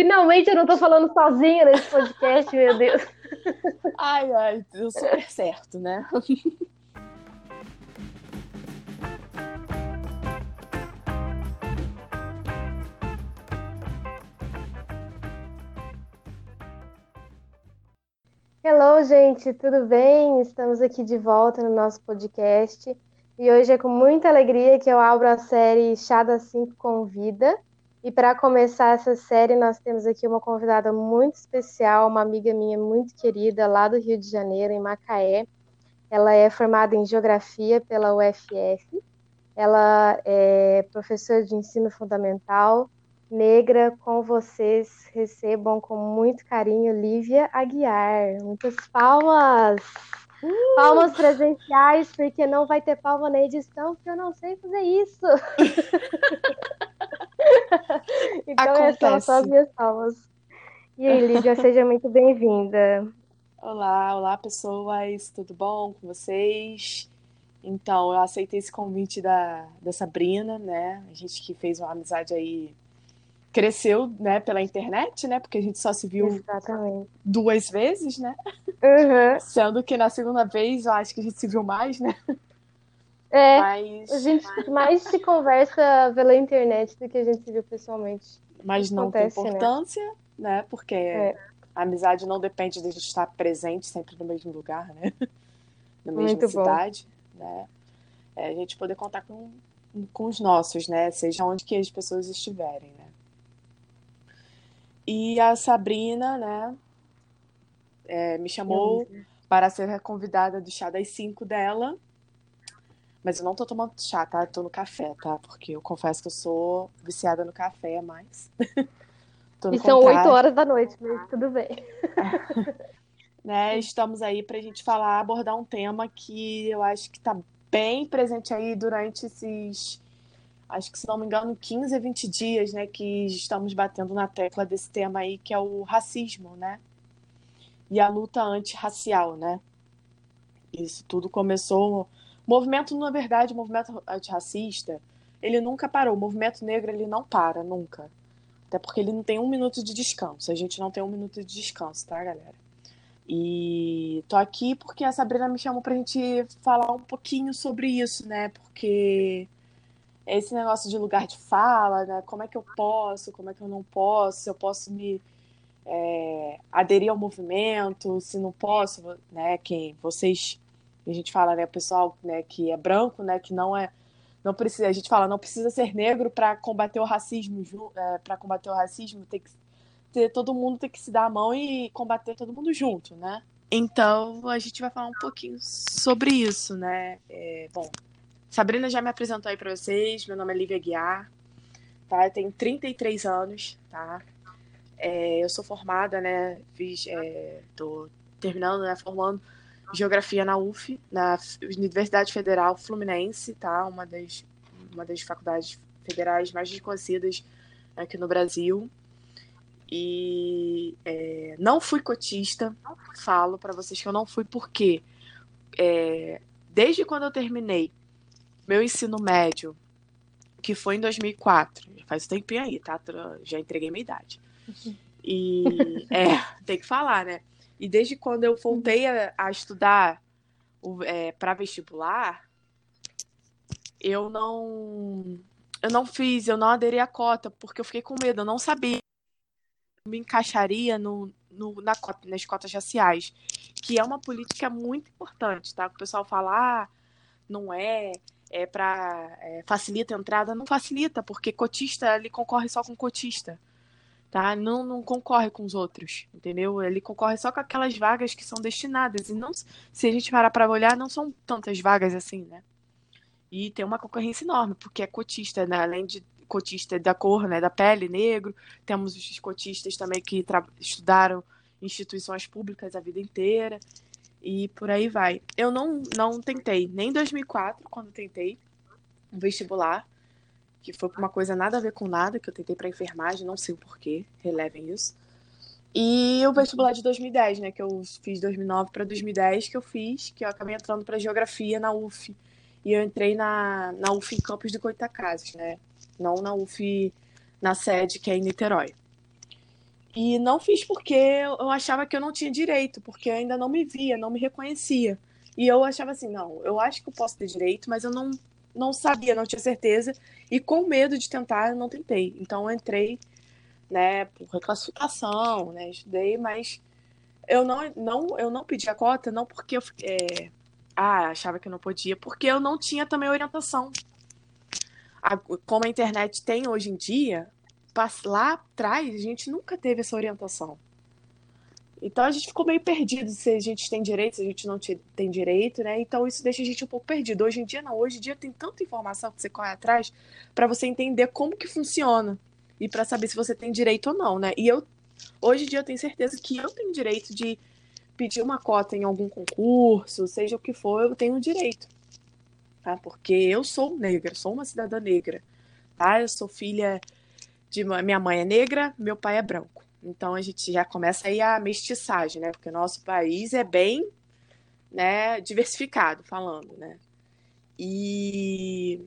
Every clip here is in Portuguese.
Finalmente eu não tô falando sozinha nesse podcast, meu Deus. Ai, ai, deu super certo, né? Hello, gente, tudo bem? Estamos aqui de volta no nosso podcast e hoje é com muita alegria que eu abro a série Chá da 5 Convida. E para começar essa série, nós temos aqui uma convidada muito especial, uma amiga minha muito querida, lá do Rio de Janeiro, em Macaé. Ela é formada em Geografia pela UFF. Ela é professora de ensino fundamental, negra com vocês. Recebam com muito carinho Lívia Aguiar. Muitas palmas! Uh! Palmas presenciais, porque não vai ter palma na edição, porque eu não sei fazer isso. então, Acontece. essas são as minhas palmas. E aí, Lívia, seja muito bem-vinda. Olá, olá, pessoas, tudo bom com vocês? Então, eu aceitei esse convite da, da Sabrina, né? A gente que fez uma amizade aí cresceu, né, pela internet, né? Porque a gente só se viu Exatamente. duas vezes, né? Uhum. Sendo que na segunda vez eu acho que a gente se viu mais, né? É, Mas... a gente mais se conversa pela internet do que a gente se viu pessoalmente. Mas não Acontece, tem né? importância, né? né? Porque é. a amizade não depende de a gente estar presente sempre no mesmo lugar, né? Na mesma Muito cidade, bom. né? É a gente poder contar com, com os nossos, né? Seja onde que as pessoas estiverem, né? E a Sabrina, né, é, me chamou para ser a convidada do chá das 5 dela. Mas eu não tô tomando chá, tá? Eu tô no café, tá? Porque eu confesso que eu sou viciada no café, mas. e são 8 horas da noite, mas tudo bem. né? Estamos aí pra gente falar, abordar um tema que eu acho que tá bem presente aí durante esses acho que se não me engano, 15 a 20 dias, né, que estamos batendo na tecla desse tema aí, que é o racismo, né? E a luta antirracial, né? Isso tudo começou. O movimento, na verdade, o movimento antirracista, ele nunca parou. O movimento negro, ele não para, nunca. Até porque ele não tem um minuto de descanso. A gente não tem um minuto de descanso, tá, galera? E tô aqui porque a Sabrina me chamou pra gente falar um pouquinho sobre isso, né? Porque esse negócio de lugar de fala, né? Como é que eu posso, como é que eu não posso, se eu posso me é, aderir ao movimento, se não posso, né? Quem vocês, a gente fala, né, o pessoal, né, que é branco, né, que não é, não precisa, a gente fala, não precisa ser negro para combater o racismo, é, para combater o racismo tem que ter todo mundo tem que se dar a mão e combater todo mundo junto, né? Então a gente vai falar um pouquinho sobre isso, né? É, bom, Sabrina já me apresentou aí para vocês. Meu nome é Lívia Guiar, tá? Eu tenho 33 anos, tá? É, eu sou formada, né? Fiz, é, tô terminando, né? Formando geografia na UF, na Universidade Federal Fluminense, tá? Uma das, uma das faculdades federais mais desconhecidas aqui no Brasil. E é, não fui cotista, falo para vocês que eu não fui porque é, desde quando eu terminei meu ensino médio, que foi em 2004, faz um tempinho aí, tá? Já entreguei minha idade. E é, tem que falar, né? E desde quando eu voltei a, a estudar é, para vestibular, eu não eu não fiz, eu não aderi à cota, porque eu fiquei com medo, eu não sabia me encaixaria no, no, na cota, nas cotas raciais, que é uma política muito importante, tá? O pessoal fala, ah, não é, é para é, facilita a entrada, não facilita, porque cotista ele concorre só com cotista, tá? Não, não concorre com os outros, entendeu? Ele concorre só com aquelas vagas que são destinadas e não, se a gente parar para olhar, não são tantas vagas assim, né? E tem uma concorrência enorme, porque é cotista, né? Além de cotista da cor, né, da pele, negro, temos os cotistas também que estudaram instituições públicas a vida inteira e por aí vai. Eu não, não tentei, nem em 2004, quando tentei um vestibular, que foi uma coisa nada a ver com nada, que eu tentei para enfermagem, não sei o porquê, relevem isso. E o vestibular de 2010, né, que eu fiz 2009 para 2010, que eu fiz, que eu acabei entrando para geografia na UF. E eu entrei na, na UF em Campos de Goitacazes, né? Não na UF na sede, que é em Niterói. E não fiz porque eu achava que eu não tinha direito, porque eu ainda não me via, não me reconhecia. E eu achava assim, não, eu acho que eu posso ter direito, mas eu não, não sabia, não tinha certeza. E com medo de tentar, eu não tentei. Então eu entrei, né, por reclassificação, né, estudei, mas eu não, não, eu não pedi a cota, não porque eu é, ah, achava que eu não podia, porque eu não tinha também orientação. A, como a internet tem hoje em dia, lá atrás a gente nunca teve essa orientação. Então a gente ficou meio perdido se a gente tem direito, se a gente não tem direito, né? Então isso deixa a gente um pouco perdido. Hoje em dia não, hoje em dia tem tanta informação que você corre atrás para você entender como que funciona e para saber se você tem direito ou não, né? E eu hoje em dia eu tenho certeza que eu tenho direito de pedir uma cota em algum concurso, seja o que for, eu tenho direito. Tá? Porque eu sou negra, sou uma cidadã negra, tá? Eu sou filha de minha mãe é negra, meu pai é branco. Então a gente já começa aí a mestiçagem, né? Porque o nosso país é bem, né, diversificado falando, né? E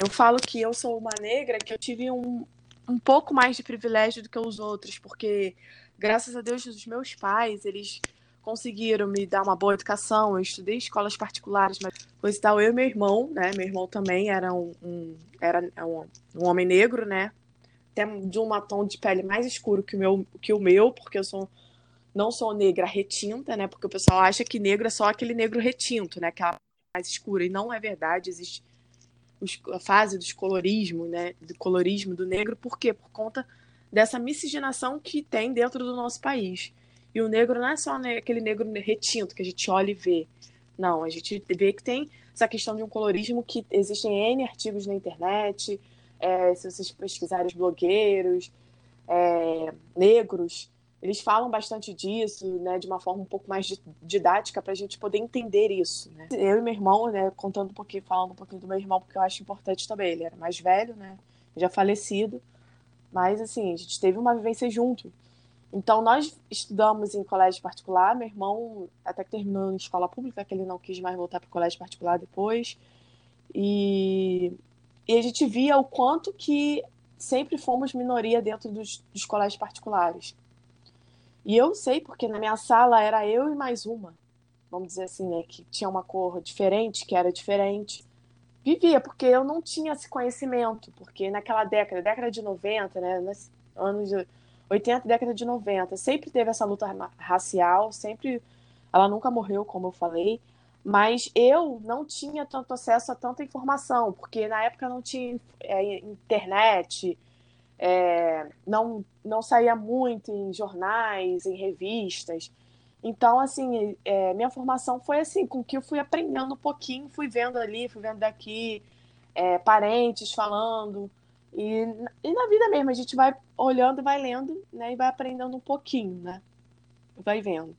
eu falo que eu sou uma negra que eu tive um, um pouco mais de privilégio do que os outros, porque graças a Deus os meus pais, eles conseguiram me dar uma boa educação. Eu estudei em escolas particulares, mas coisa e tal. Eu e meu irmão, né? Meu irmão também era um, um era um, um homem negro, né? Até de um tom de pele mais escuro que o meu, que o meu porque eu sou não sou negra retinta, né? Porque o pessoal acha que negro é só aquele negro retinto, né? Aquela mais escura. E não é verdade. Existe a fase dos colorismo, né? Do colorismo do negro. Por quê? Por conta dessa miscigenação que tem dentro do nosso país. E o negro não é só aquele negro retinto que a gente olha e vê. Não, a gente vê que tem essa questão de um colorismo que existem N artigos na internet, é, se vocês pesquisarem os blogueiros é, negros, eles falam bastante disso, né, de uma forma um pouco mais didática para a gente poder entender isso. Né? Eu e meu irmão, né, contando um pouquinho, falando um pouquinho do meu irmão, porque eu acho importante também. Ele era mais velho, né, já falecido, mas assim a gente teve uma vivência junto. Então nós estudamos em colégio particular. Meu irmão até que terminou em escola pública, que ele não quis mais voltar para colégio particular depois. E e a gente via o quanto que sempre fomos minoria dentro dos, dos colégios particulares. E eu sei porque na minha sala era eu e mais uma, vamos dizer assim, né, que tinha uma cor diferente, que era diferente. Vivia, porque eu não tinha esse conhecimento, porque naquela década, década de 90, né, nos anos de 80, década de 90, sempre teve essa luta racial, sempre ela nunca morreu, como eu falei, mas eu não tinha tanto acesso a tanta informação, porque na época não tinha é, internet, é, não, não saía muito em jornais, em revistas. Então, assim, é, minha formação foi assim, com que eu fui aprendendo um pouquinho, fui vendo ali, fui vendo daqui, é, parentes falando. E, e na vida mesmo, a gente vai olhando vai lendo, né? E vai aprendendo um pouquinho, né? Vai vendo.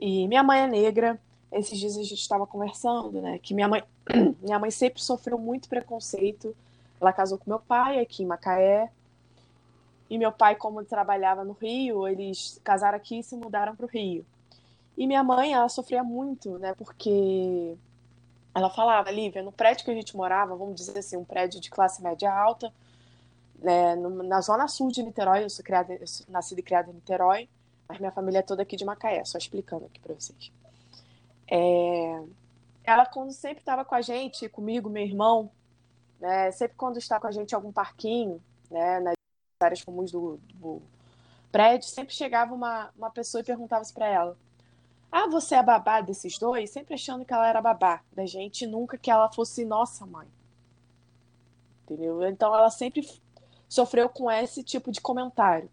E minha mãe é negra, esses dias a gente estava conversando, né? Que minha mãe, minha mãe sempre sofreu muito preconceito. Ela casou com meu pai aqui em Macaé. E meu pai, como trabalhava no Rio, eles casaram aqui e se mudaram para o Rio. E minha mãe, ela sofria muito, né? Porque ela falava, Lívia, no prédio que a gente morava, vamos dizer assim, um prédio de classe média alta, né, na zona sul de Niterói, eu sou, criada, eu sou nascida e criada em Niterói, mas minha família é toda aqui de Macaé, só explicando aqui para vocês. É, ela, quando sempre estava com a gente, comigo, meu irmão, né, sempre quando está com a gente em algum parquinho, né, nas áreas comuns do, do prédio, sempre chegava uma, uma pessoa e perguntava para ela: Ah, você é babá desses dois? Sempre achando que ela era babá da gente, nunca que ela fosse nossa mãe. Entendeu? Então ela sempre sofreu com esse tipo de comentário.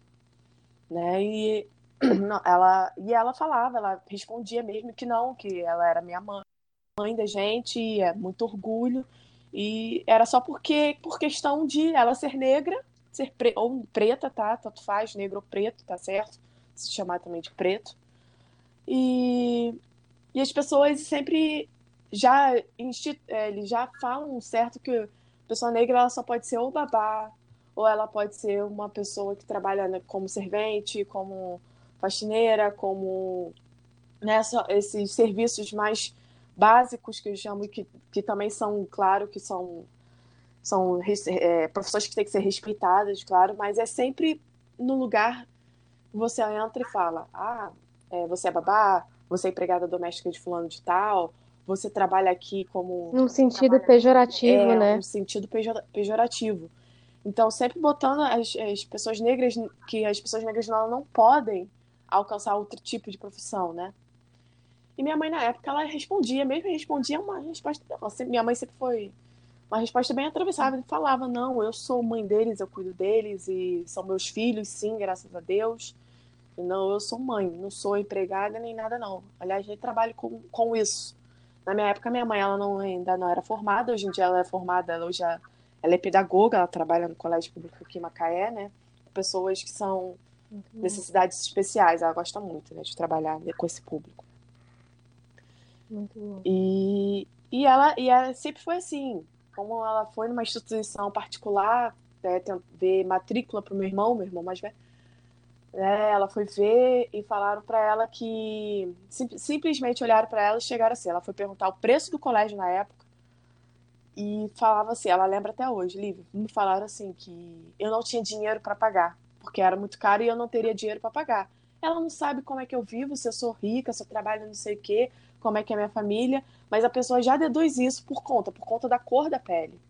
Né? E ela e ela falava, ela respondia mesmo que não, que ela era minha mãe, mãe da gente, é muito orgulho e era só porque por questão de ela ser negra, ser pre, ou preta, tá? Tanto faz, negro ou preto, tá certo? Se chamar também de preto. E, e as pessoas sempre já é, eles já falam certo que a pessoa negra ela só pode ser ou babá, ou ela pode ser uma pessoa que trabalha né, como servente, como faxineira, como né, esses serviços mais básicos que eu chamo que, que também são, claro, que são, são é, profissões que têm que ser respeitadas, claro, mas é sempre no lugar você entra e fala: ah, é, você é babá, você é empregada doméstica de fulano de tal, você trabalha aqui como. Num sentido pejorativo, é, né? Num sentido pejorativo. Então, sempre botando as, as, pessoas negras, que as pessoas negras não, não podem alcançar outro tipo de profissão, né? E minha mãe, na época, ela respondia, mesmo respondia uma resposta. Nossa, minha mãe sempre foi uma resposta bem atravessada. Falava: Não, eu sou mãe deles, eu cuido deles, e são meus filhos, sim, graças a Deus. E não, eu sou mãe, não sou empregada nem nada, não. Aliás, eu trabalho com, com isso. Na minha época, minha mãe ela não, ainda não era formada, hoje em dia ela é formada, ela já ela é pedagoga, ela trabalha no Colégio Público aqui em Macaé, né? Pessoas que são necessidades especiais, ela gosta muito né, de trabalhar com esse público. Muito bom. E, e, ela, e ela sempre foi assim, como ela foi numa instituição particular, né, ver matrícula para o meu irmão, meu irmão mais velho, né, ela foi ver e falaram para ela que sim, simplesmente olharam para ela e chegaram assim. Ela foi perguntar o preço do colégio na época e falava assim. Ela lembra até hoje, Lívia, me falaram assim que eu não tinha dinheiro para pagar porque era muito caro e eu não teria dinheiro para pagar. Ela não sabe como é que eu vivo, se eu sou rica, se eu trabalho não sei o quê, como é que é minha família, mas a pessoa já deduz isso por conta, por conta da cor da pele.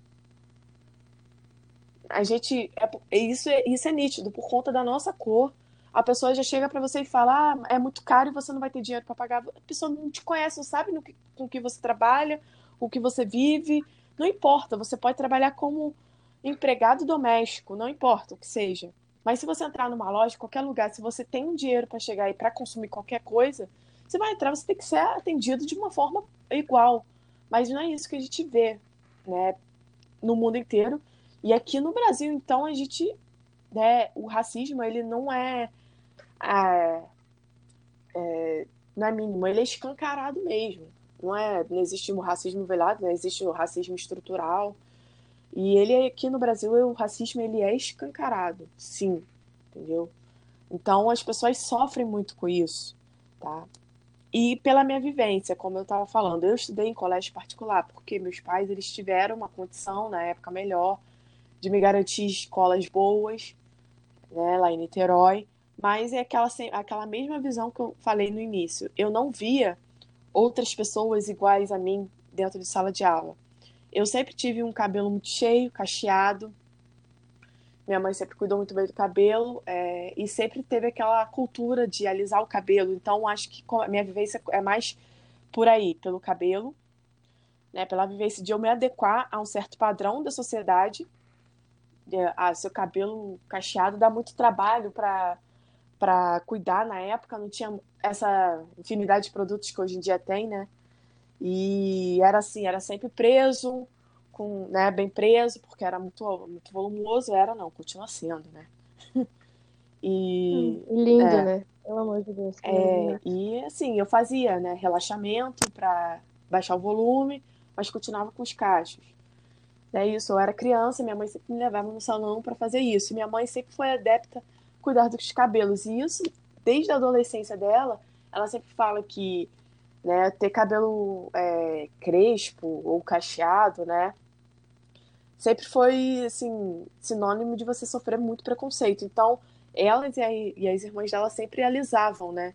A gente é, isso é isso é nítido por conta da nossa cor a pessoa já chega para você e fala: ah, é muito caro e você não vai ter dinheiro para pagar. A pessoa não te conhece, não sabe no que, com que você trabalha, o que você vive. Não importa, você pode trabalhar como empregado doméstico, não importa o que seja. Mas se você entrar numa loja, qualquer lugar, se você tem um dinheiro para chegar aí para consumir qualquer coisa, você vai entrar, você tem que ser atendido de uma forma igual. Mas não é isso que a gente vê, né, no mundo inteiro. E aqui no Brasil, então, a gente, né, o racismo, ele não é é, é, não é mínimo, ele é escancarado mesmo. Não, é, não existe o racismo velado, não existe o racismo estrutural. E ele aqui no Brasil, o racismo ele é escancarado, sim, entendeu? Então as pessoas sofrem muito com isso, tá? E pela minha vivência, como eu estava falando, eu estudei em colégio particular, porque meus pais eles tiveram uma condição na época melhor de me garantir escolas boas, né, lá em Niterói. Mas é aquela, aquela mesma visão que eu falei no início. Eu não via outras pessoas iguais a mim dentro de sala de aula. Eu sempre tive um cabelo muito cheio, cacheado. Minha mãe sempre cuidou muito bem do cabelo é, e sempre teve aquela cultura de alisar o cabelo. Então, acho que a minha vivência é mais por aí, pelo cabelo, né, pela vivência de eu me adequar a um certo padrão da sociedade. É, ah, seu cabelo cacheado dá muito trabalho para para cuidar na época, não tinha essa infinidade de produtos que hoje em dia tem, né? E era assim, era sempre preso, com, né, bem preso, porque era muito, muito volumoso, era não, continua sendo, né? E hum, lindo, é, né? Pelo amor de Deus. É, e assim, eu fazia, né, relaxamento para baixar o volume, mas continuava com os cachos. É isso, eu era criança, minha mãe sempre me levava no salão para fazer isso. Minha mãe sempre foi adepta cuidar dos cabelos. E isso, desde a adolescência dela, ela sempre fala que né, ter cabelo é, crespo ou cacheado, né, sempre foi assim sinônimo de você sofrer muito preconceito. Então, elas e, a, e as irmãs dela sempre alisavam, né?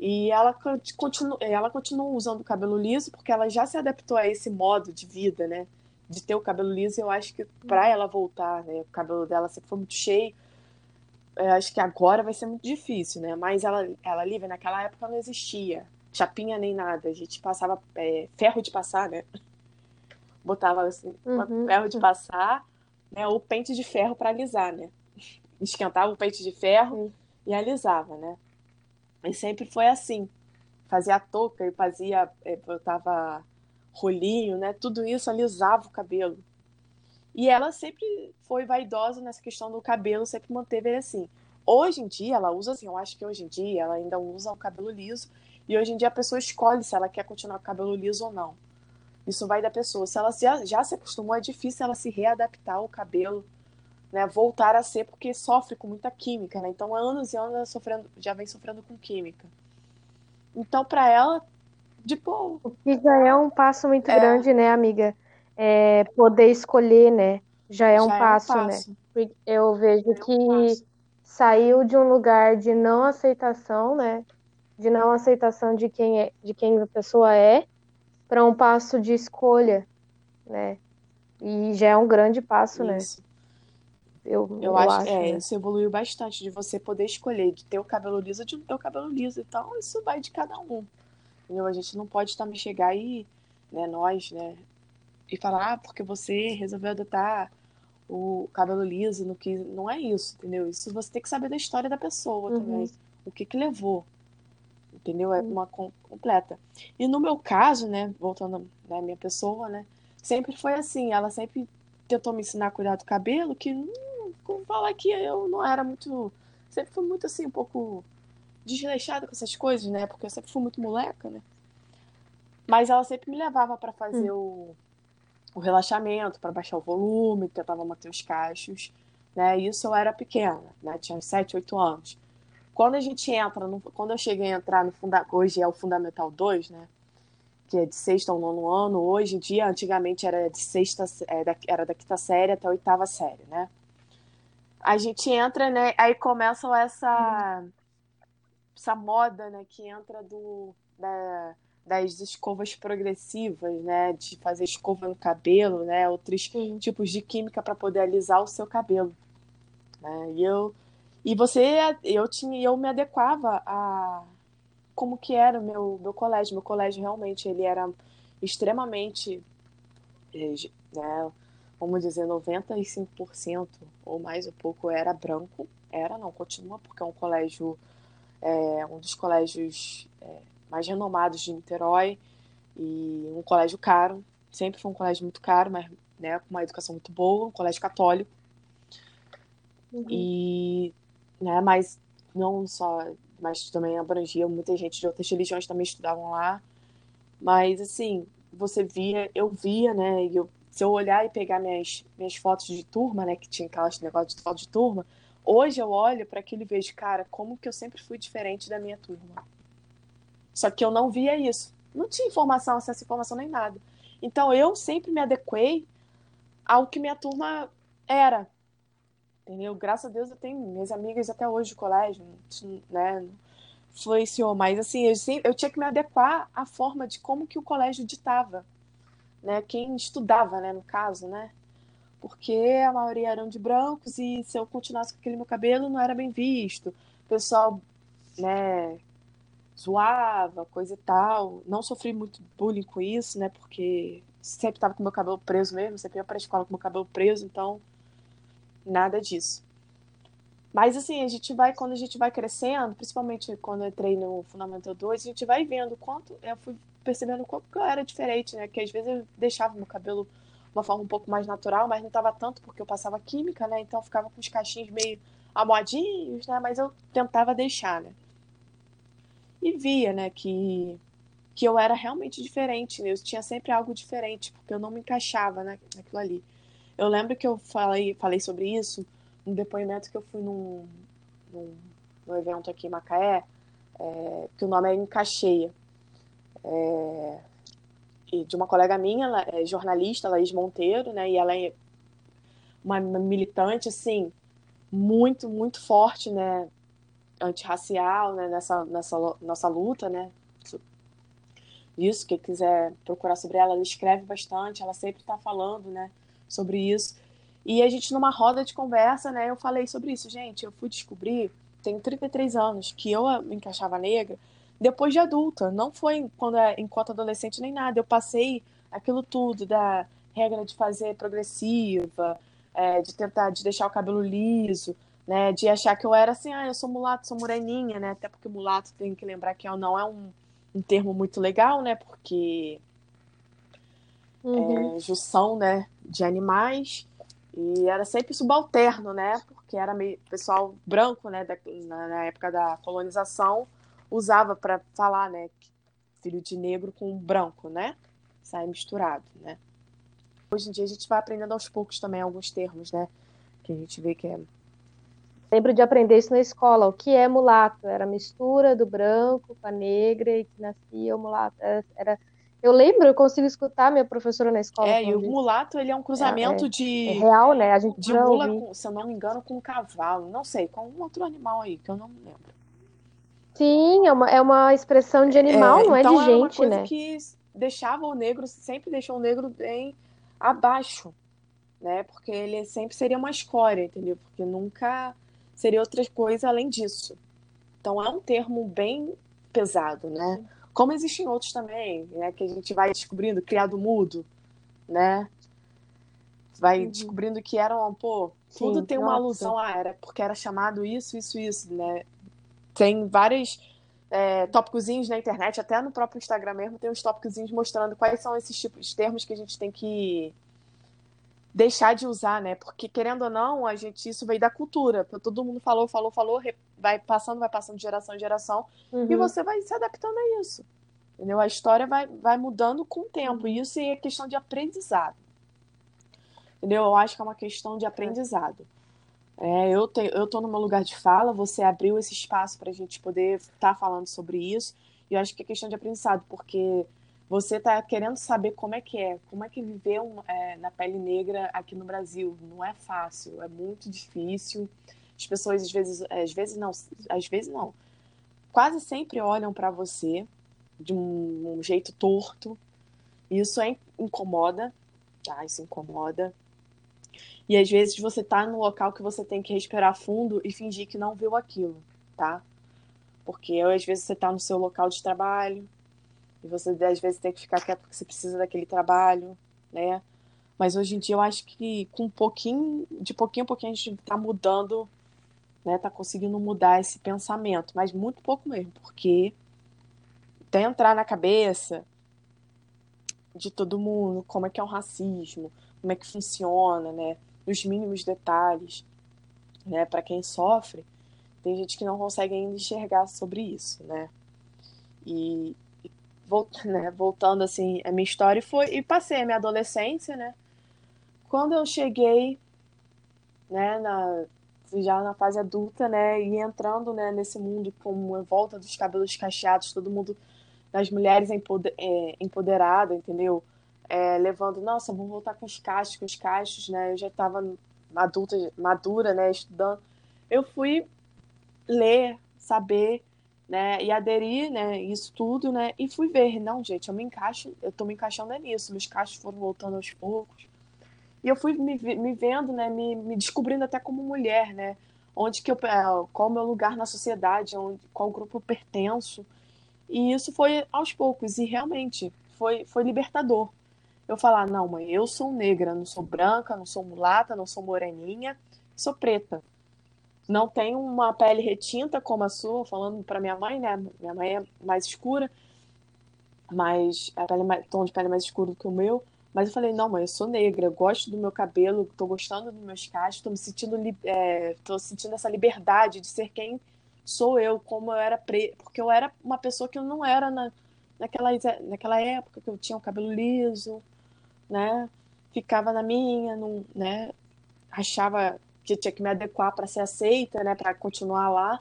E ela continua, ela continua usando o cabelo liso porque ela já se adaptou a esse modo de vida, né? De ter o cabelo liso, eu acho que para ela voltar, né? O cabelo dela sempre foi muito cheio eu acho que agora vai ser muito difícil, né? Mas ela, ela livre naquela época não existia chapinha nem nada. A gente passava é, ferro de passar, né? Botava assim, uhum. ferro de passar, né? Ou pente de ferro para alisar, né? Esquentava o pente de ferro uhum. e alisava, né? E sempre foi assim. Fazia touca e fazia, é, botava rolinho, né? Tudo isso alisava o cabelo. E ela sempre foi vaidosa nessa questão do cabelo, sempre manteve ele assim. Hoje em dia, ela usa assim, eu acho que hoje em dia ela ainda usa o cabelo liso, e hoje em dia a pessoa escolhe se ela quer continuar com o cabelo liso ou não. Isso vai da pessoa. Se ela já, já se acostumou, é difícil ela se readaptar ao cabelo, né, voltar a ser, porque sofre com muita química, né? Então, há anos e anos ela sofrendo, já vem sofrendo com química. Então, para ela, de boa. O que já é um passo muito é. grande, né, amiga? é, poder escolher, né? Já é, já um, é passo, um passo, né? Eu vejo é que saiu de um lugar de não aceitação, né? De não aceitação de quem é, de quem a pessoa é, para um passo de escolha, né? E já é um grande passo, né? Isso. né? Eu, eu, eu acho, acho é, né? isso evoluiu bastante de você poder escolher de ter o cabelo liso ou de não ter o cabelo liso. Então, isso vai de cada um. Entendeu? A gente não pode também chegar aí, né, nós, né, e falar, ah, porque você resolveu adotar o cabelo liso, no que não é isso, entendeu? Isso você tem que saber da história da pessoa uhum. também, o que que levou, entendeu? É uhum. uma completa. E no meu caso, né, voltando à minha pessoa, né, sempre foi assim, ela sempre tentou me ensinar a cuidar do cabelo, que hum, vou falar que eu não era muito, sempre fui muito assim, um pouco desleixada com essas coisas, né? Porque eu sempre fui muito moleca, né? Mas ela sempre me levava para fazer hum. o, o relaxamento, para baixar o volume, tentava manter os cachos, né? Isso eu era pequena, né? Tinha 7, 8 anos. Quando a gente entra, no, quando eu cheguei a entrar no funda, hoje é o Fundamental 2, né? Que é de sexta ao nono ano, hoje em dia, antigamente era de sexta, é, era da quinta série até a oitava série, né? A gente entra, né? Aí começam essa. Essa moda né, que entra do, da, das escovas progressivas, né, de fazer escova no cabelo, né, outros tipos de química para poder alisar o seu cabelo. Né? E eu e você eu tinha eu me adequava a como que era o meu meu colégio. Meu colégio realmente ele era extremamente eh, né, vamos dizer 95% ou mais um pouco era branco. Era, não continua porque é um colégio é um dos colégios é, mais renomados de Niterói e um colégio caro, sempre foi um colégio muito caro, mas né, com uma educação muito boa, um colégio católico. Uhum. E, né, mas não só, mas também abrangia muita gente de outras religiões também estudavam lá. Mas assim, você via, eu via, né, e eu, se eu olhar e pegar minhas, minhas fotos de turma, né, que tinha aquelas negócios de foto de turma, Hoje eu olho para aquilo e vejo, cara, como que eu sempre fui diferente da minha turma. Só que eu não via isso. Não tinha informação, acesso à informação nem nada. Então eu sempre me adequei ao que minha turma era. Entendeu? Graças a Deus eu tenho minhas amigas até hoje de colégio, né? Influenciou, mas assim, eu, eu tinha que me adequar à forma de como que o colégio ditava. Né? Quem estudava, né, no caso, né? porque a maioria eram de brancos e se eu continuasse com aquele meu cabelo não era bem visto. O pessoal, né, zoava, coisa e tal. Não sofri muito bullying com isso, né, porque sempre tava com meu cabelo preso mesmo, sempre ia para a escola com meu cabelo preso, então nada disso. Mas assim, a gente vai, quando a gente vai crescendo, principalmente quando eu entrei no Fundamental 2, a gente vai vendo quanto, eu fui percebendo quanto que eu era diferente, né? Que às vezes eu deixava meu cabelo uma forma um pouco mais natural, mas não estava tanto porque eu passava química, né? Então ficava com os cachinhos meio amodinhos, né? Mas eu tentava deixar, né? E via, né, que, que eu era realmente diferente, né? Eu tinha sempre algo diferente, porque eu não me encaixava né, naquilo ali. Eu lembro que eu falei, falei sobre isso num depoimento que eu fui num, num, num evento aqui em Macaé, é, que o nome é Encaixeia. É, de uma colega minha, ela é jornalista, Laís Monteiro, né? E ela é uma, militante, assim, muito, muito forte, né? Antirracial, né? Nessa, nessa nossa luta, né? Isso, quem quiser procurar sobre ela, ela escreve bastante, ela sempre está falando, né? Sobre isso. E a gente, numa roda de conversa, né? Eu falei sobre isso. Gente, eu fui descobrir, tenho 33 anos, que eu me encaixava negra depois de adulta. Não foi quando é, enquanto adolescente nem nada. Eu passei aquilo tudo da regra de fazer progressiva, é, de tentar de deixar o cabelo liso, né, de achar que eu era assim, ah, eu sou mulato, sou moreninha, né, até porque mulato tem que lembrar que não é um, um termo muito legal, né, porque uhum. é junção, né, de animais e era sempre subalterno, né, porque era meio pessoal branco, né, da, na, na época da colonização usava para falar, né? Filho de negro com branco, né? Sai misturado, né? Hoje em dia a gente vai aprendendo aos poucos também alguns termos, né? Que a gente vê que é. Lembro de aprender isso na escola. O que é mulato? Era a mistura do branco com a negra e que nascia o mulato. Era, era Eu lembro, eu consigo escutar minha professora na escola. É, e o mulato, ele é um cruzamento é, de. É real, né? A gente de mula, com, se eu não me engano, com um cavalo. Não sei, com um outro animal aí, que eu não lembro. Sim, é uma, é uma expressão de animal, é, não é então de gente, uma coisa né? que deixava o negro, sempre deixou o negro bem abaixo, né? Porque ele sempre seria uma escória, entendeu? Porque nunca seria outra coisa além disso. Então é um termo bem pesado, né? Como existem outros também, né? Que a gente vai descobrindo, criado mudo, né? Vai uhum. descobrindo que eram, pô, tudo Sim, tem uma nossa. alusão a era, porque era chamado isso, isso, isso, né? Tem vários é, tópicozinhos na internet, até no próprio Instagram mesmo, tem uns tópicozinhos mostrando quais são esses tipos de termos que a gente tem que deixar de usar, né? Porque querendo ou não, a gente isso veio da cultura. Todo mundo falou, falou, falou, vai passando, vai passando de geração em geração uhum. e você vai se adaptando a isso. Entendeu? A história vai, vai mudando com o tempo. E isso é questão de aprendizado. Entendeu? Eu acho que é uma questão de aprendizado. É, eu, tenho, eu tô no meu lugar de fala, você abriu esse espaço para a gente poder estar tá falando sobre isso. E eu acho que é questão de aprendizado, porque você está querendo saber como é que é, como é que viver um, é, na pele negra aqui no Brasil. Não é fácil, é muito difícil. As pessoas às vezes, às vezes não, às vezes não, quase sempre olham para você de um, um, jeito torto. Isso é, incomoda, tá? Isso incomoda. E às vezes você tá no local que você tem que respirar fundo e fingir que não viu aquilo, tá? Porque às vezes você tá no seu local de trabalho, e você às vezes tem que ficar quieto porque você precisa daquele trabalho, né? Mas hoje em dia eu acho que com um pouquinho, de pouquinho a pouquinho a gente está mudando, né? Tá conseguindo mudar esse pensamento, mas muito pouco mesmo, porque até entrar na cabeça de todo mundo, como é que é o racismo, como é que funciona, né? Nos mínimos detalhes, né? Para quem sofre, tem gente que não consegue ainda enxergar sobre isso, né? E, né, voltando assim a minha história foi e passei a minha adolescência, né? Quando eu cheguei, né, na já na fase adulta, né, e entrando, né, nesse mundo com a volta dos cabelos cacheados, todo mundo das mulheres empoder, é, empoderada, entendeu? É, levando, nossa, vamos voltar com os cachos, com os cachos, né? Eu já estava adulta, madura, né, estudando. Eu fui ler, saber né, e aderir, né, isso tudo, né, e fui ver, não, gente, eu me encaixo, eu tô me encaixando é nisso, meus cachos foram voltando aos poucos, e eu fui me, me vendo, né, me, me descobrindo até como mulher, né, onde que eu, é, qual o meu lugar na sociedade, onde, qual grupo eu pertenço, e isso foi aos poucos, e realmente foi, foi libertador. Eu falar, não, mãe, eu sou negra, não sou branca, não sou mulata, não sou moreninha, sou preta não tem uma pele retinta como a sua, falando para minha mãe, né? Minha mãe é mais escura, mas a pele mais, tom de pele mais escuro que o meu. Mas eu falei, não, mãe, eu sou negra, eu gosto do meu cabelo, tô gostando dos meus cachos, tô me sentindo, é, tô sentindo essa liberdade de ser quem sou eu, como eu era preta, porque eu era uma pessoa que eu não era na, naquela, naquela época, que eu tinha o cabelo liso, né? Ficava na minha, não, né? Achava que tinha que me adequar para ser aceita, né, para continuar lá.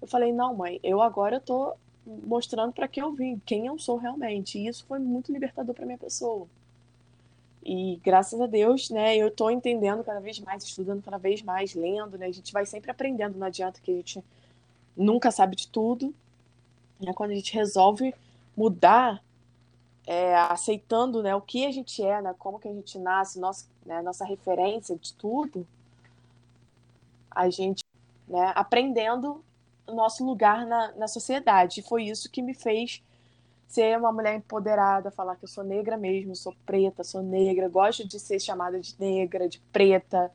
Eu falei: "Não, mãe, eu agora eu tô mostrando para quem eu vim, quem eu sou realmente". E isso foi muito libertador para minha pessoa. E graças a Deus, né, eu tô entendendo cada vez mais, estudando cada vez mais, lendo, né? A gente vai sempre aprendendo, não adianta que a gente nunca sabe de tudo. Né? Quando a gente resolve mudar, é, aceitando né, o que a gente é, né, como que a gente nasce, nossa, né, nossa referência de tudo, a gente né, aprendendo o nosso lugar na, na sociedade. E foi isso que me fez ser uma mulher empoderada, falar que eu sou negra mesmo, sou preta, sou negra, gosto de ser chamada de negra, de preta.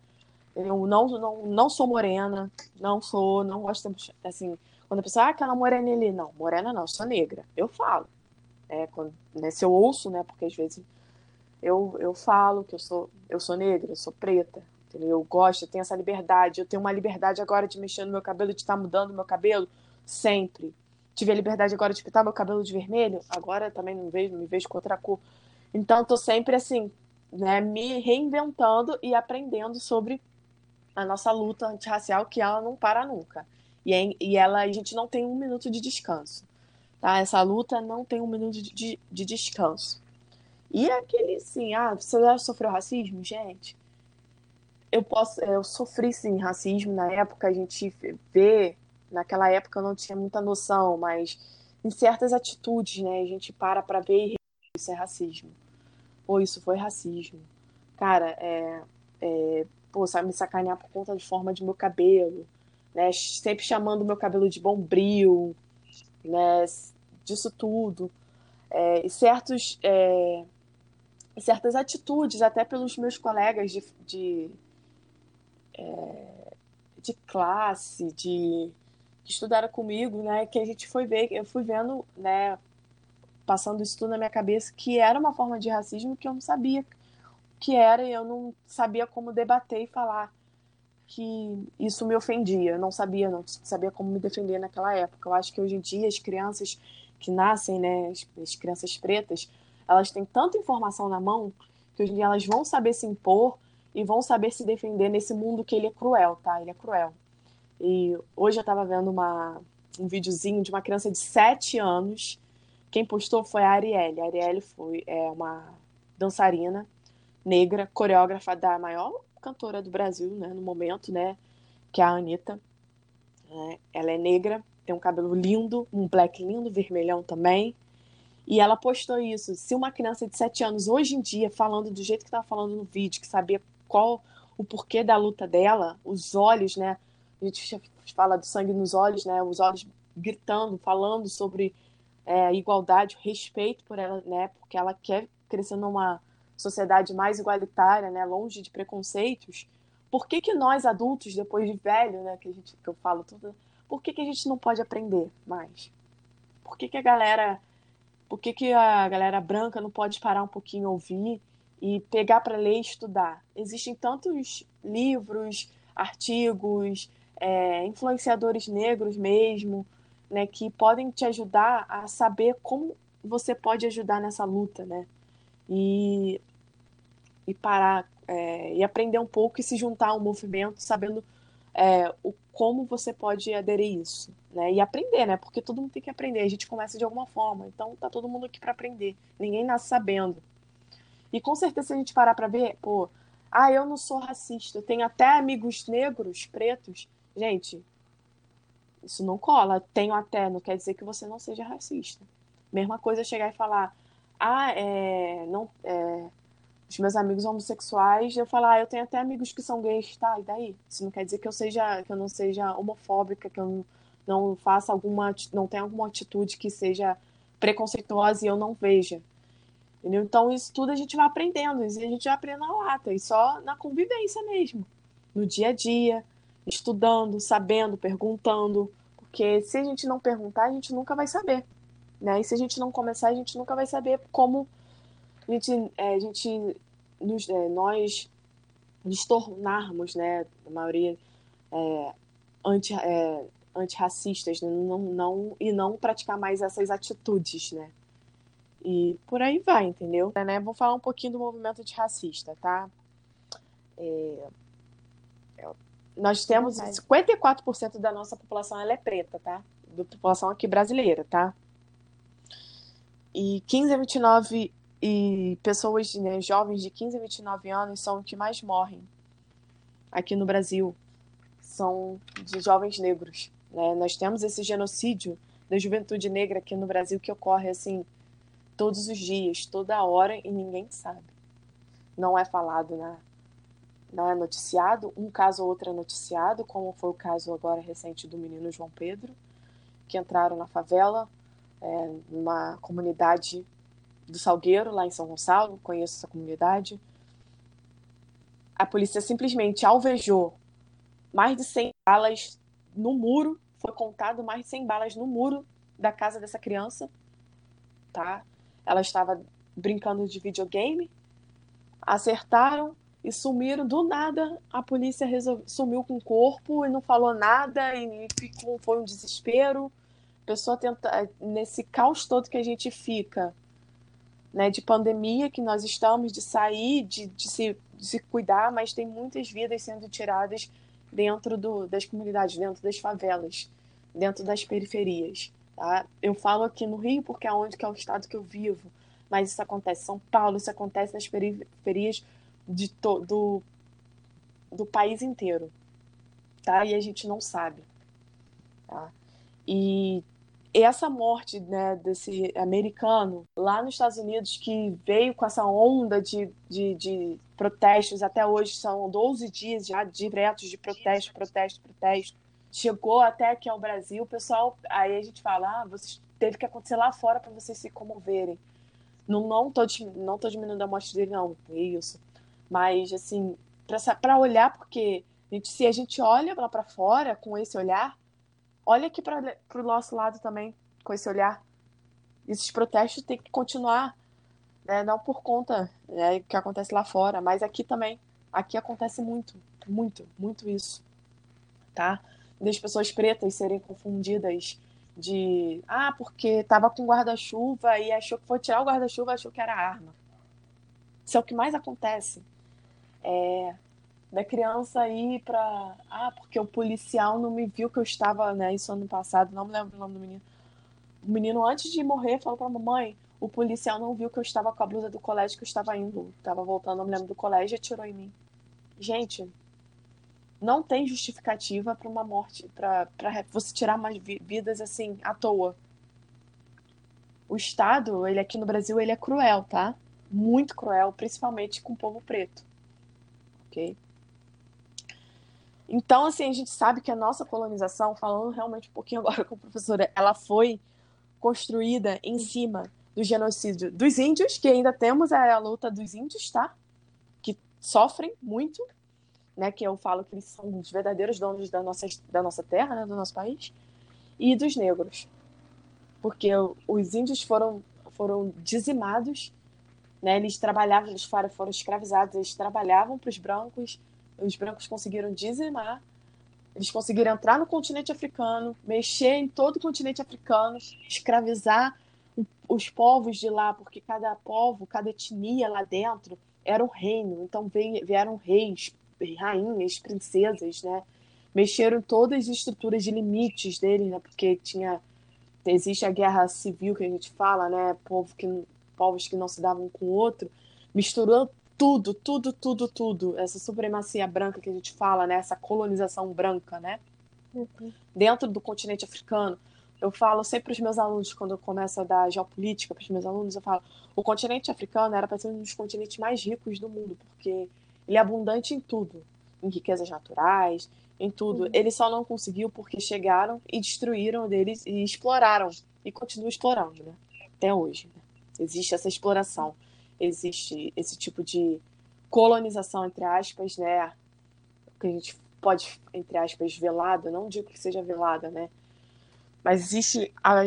Eu não, não, não sou morena, não sou, não gosto de, assim, quando a pessoa, ah, aquela morena ali, não, morena não, sou negra. Eu falo. É, quando, né, se eu ouço, né, porque às vezes eu, eu falo que eu sou, eu sou negra, eu sou preta? Eu gosto, eu tenho essa liberdade. Eu tenho uma liberdade agora de mexer no meu cabelo, de estar mudando meu cabelo sempre. Tive a liberdade agora de pintar meu cabelo de vermelho, agora também não vejo, me vejo com outra cor. Então, tô sempre assim, né, me reinventando e aprendendo sobre a nossa luta antirracial, que ela não para nunca. E, e ela, a gente não tem um minuto de descanso. Tá? Essa luta não tem um minuto de, de, de descanso. E aquele, assim, ah, você já sofreu racismo? Gente, eu posso, eu sofri sim racismo na época, a gente vê, naquela época eu não tinha muita noção, mas em certas atitudes, né, a gente para para ver e isso é racismo. Pô, isso foi racismo. Cara, é, é pô, sabe me sacanear por conta de forma de meu cabelo, né, sempre chamando meu cabelo de bombril, né, disso tudo. É, e certos, é, certas atitudes, até pelos meus colegas de, de, é, de classe, de que estudaram comigo, né, que a gente foi ver, eu fui vendo, né, passando isso tudo na minha cabeça, que era uma forma de racismo que eu não sabia que era e eu não sabia como debater e falar que isso me ofendia. Eu não sabia, não sabia como me defender naquela época. Eu acho que hoje em dia as crianças que nascem, né, as, as crianças pretas, elas têm tanta informação na mão que hoje em dia elas vão saber se impor e vão saber se defender nesse mundo que ele é cruel, tá? Ele é cruel. E hoje eu estava vendo uma, um videozinho de uma criança de 7 anos. Quem postou foi a Arielle. A Arielle foi é, uma dançarina negra, coreógrafa da maior cantora do Brasil, né, no momento, né, que é a Anitta. É, ela é negra, tem um cabelo lindo, um black lindo, vermelhão também. E ela postou isso. Se uma criança de 7 anos, hoje em dia, falando do jeito que estava falando no vídeo, que sabia qual o porquê da luta dela, os olhos, né? A gente fala do sangue nos olhos, né? Os olhos gritando, falando sobre é, igualdade, respeito por ela, né? Porque ela quer crescer numa sociedade mais igualitária, né? Longe de preconceitos. Por que, que nós adultos, depois de velho, né? Que a gente que eu falo tudo, por que, que a gente não pode aprender mais? Por que, que a galera, por que, que a galera branca não pode parar um pouquinho ouvir e pegar para ler e estudar? Existem tantos livros, artigos, é, influenciadores negros mesmo, né, que podem te ajudar a saber como você pode ajudar nessa luta, né? E, e parar é, e aprender um pouco e se juntar ao movimento, sabendo é, o como você pode aderir isso, né? E aprender, né? Porque todo mundo tem que aprender. A gente começa de alguma forma, então tá todo mundo aqui para aprender. Ninguém nasce sabendo. E com certeza se a gente parar para ver, pô, ah, eu não sou racista, eu tenho até amigos negros, pretos, Gente, isso não cola. Tenho até, não quer dizer que você não seja racista. Mesma coisa chegar e falar, ah, é, não, é, os meus amigos homossexuais, eu falar, ah, eu tenho até amigos que são gays, tá? E daí? Isso não quer dizer que eu seja, que eu não seja homofóbica, que eu não, não faça alguma, não tenha alguma atitude que seja preconceituosa e eu não veja. Entendeu? Então, isso tudo a gente vai aprendendo, isso a gente vai aprendendo na lata, e só na convivência mesmo, no dia a dia, estudando, sabendo, perguntando, porque se a gente não perguntar, a gente nunca vai saber, né? E se a gente não começar, a gente nunca vai saber como a gente, é, a gente nos, é, nós nos tornarmos, né, a maioria é, anti, é, antirracistas, né? não, não, e não praticar mais essas atitudes, né? E por aí vai, entendeu? É, né? Vou falar um pouquinho do movimento antirracista, tá? É, nós temos 54% da nossa população ela é preta, tá? Da população aqui brasileira, tá? E 15 a 29 e pessoas, né, jovens de 15 a 29 anos são os que mais morrem aqui no Brasil. São de jovens negros, né? Nós temos esse genocídio da juventude negra aqui no Brasil que ocorre assim todos os dias, toda hora e ninguém sabe. Não é falado na não é noticiado, um caso ou outro é noticiado, como foi o caso agora recente do menino João Pedro, que entraram na favela, é, numa comunidade do Salgueiro, lá em São Gonçalo, conheço essa comunidade. A polícia simplesmente alvejou mais de 100 balas no muro, foi contado mais de 100 balas no muro da casa dessa criança, tá? Ela estava brincando de videogame, acertaram, e sumiram do nada. A polícia resolve, sumiu com o corpo e não falou nada e ficou, foi um desespero. A pessoa tenta nesse caos todo que a gente fica, né, de pandemia que nós estamos, de sair, de, de, se, de se cuidar, mas tem muitas vidas sendo tiradas dentro do, das comunidades, dentro das favelas, dentro das periferias. Tá? Eu falo aqui no Rio porque é onde que é o estado que eu vivo, mas isso acontece em São Paulo, isso acontece nas periferias de to, do, do país inteiro, tá? E a gente não sabe, tá? E essa morte né, desse americano lá nos Estados Unidos que veio com essa onda de, de, de, protestos, até hoje são 12 dias já diretos de protesto, protesto, protesto. Chegou até aqui ao Brasil, o pessoal, aí a gente fala, ah, vocês, teve que acontecer lá fora para vocês se comoverem. Não, não, tô, não tô diminuindo a morte dele, não, é isso. Mas, assim, para olhar, porque a gente, se a gente olha lá para fora com esse olhar, olha aqui para o nosso lado também, com esse olhar. Esses protestos têm que continuar, né? não por conta né, que acontece lá fora, mas aqui também. Aqui acontece muito, muito, muito isso. Tá? Das pessoas pretas serem confundidas de ah, porque tava com guarda-chuva e achou que foi tirar o guarda-chuva, achou que era arma. Isso é o que mais acontece. É, da criança ir para ah porque o policial não me viu que eu estava né isso ano passado não me lembro o nome do menino o menino antes de morrer falou para mamãe o policial não viu que eu estava com a blusa do colégio que eu estava indo estava voltando não me lembro do colégio e atirou em mim gente não tem justificativa para uma morte para você tirar mais vidas assim à toa. O estado ele aqui no Brasil ele é cruel tá? Muito cruel principalmente com o povo preto ok? Então, assim, a gente sabe que a nossa colonização, falando realmente um pouquinho agora com a professora, ela foi construída em cima do genocídio dos índios, que ainda temos a, luta dos índios, tá? Que sofrem muito, né? Que eu falo que eles são os verdadeiros donos da nossa, da nossa terra, né? Do nosso país. E dos negros. Porque os índios foram, foram dizimados, né? Eles trabalhavam, eles foram, foram escravizados, eles trabalhavam para os brancos, os brancos conseguiram dizimar, eles conseguiram entrar no continente africano, mexer em todo o continente africano, escravizar os povos de lá, porque cada povo, cada etnia lá dentro era um reino. Então vieram reis, rainhas, princesas, né? Mexeram todas as estruturas de limites deles, né? Porque tinha existe a guerra civil que a gente fala, né? Povo que, povos que não se davam um com o outro, misturou tudo, tudo, tudo, tudo, essa supremacia branca que a gente fala, né? Essa colonização branca, né? Uhum. Dentro do continente africano. Eu falo sempre para os meus alunos, quando eu começo a dar geopolítica para os meus alunos, eu falo: o continente africano era para ser um dos continentes mais ricos do mundo, porque ele é abundante em tudo, em riquezas naturais, em tudo. Uhum. Ele só não conseguiu porque chegaram e destruíram deles e exploraram e continuam explorando, né? Até hoje. Né? Existe essa exploração existe esse tipo de colonização, entre aspas, né? Que a gente pode, entre aspas, velada, não digo que seja velada, né? Mas existe a,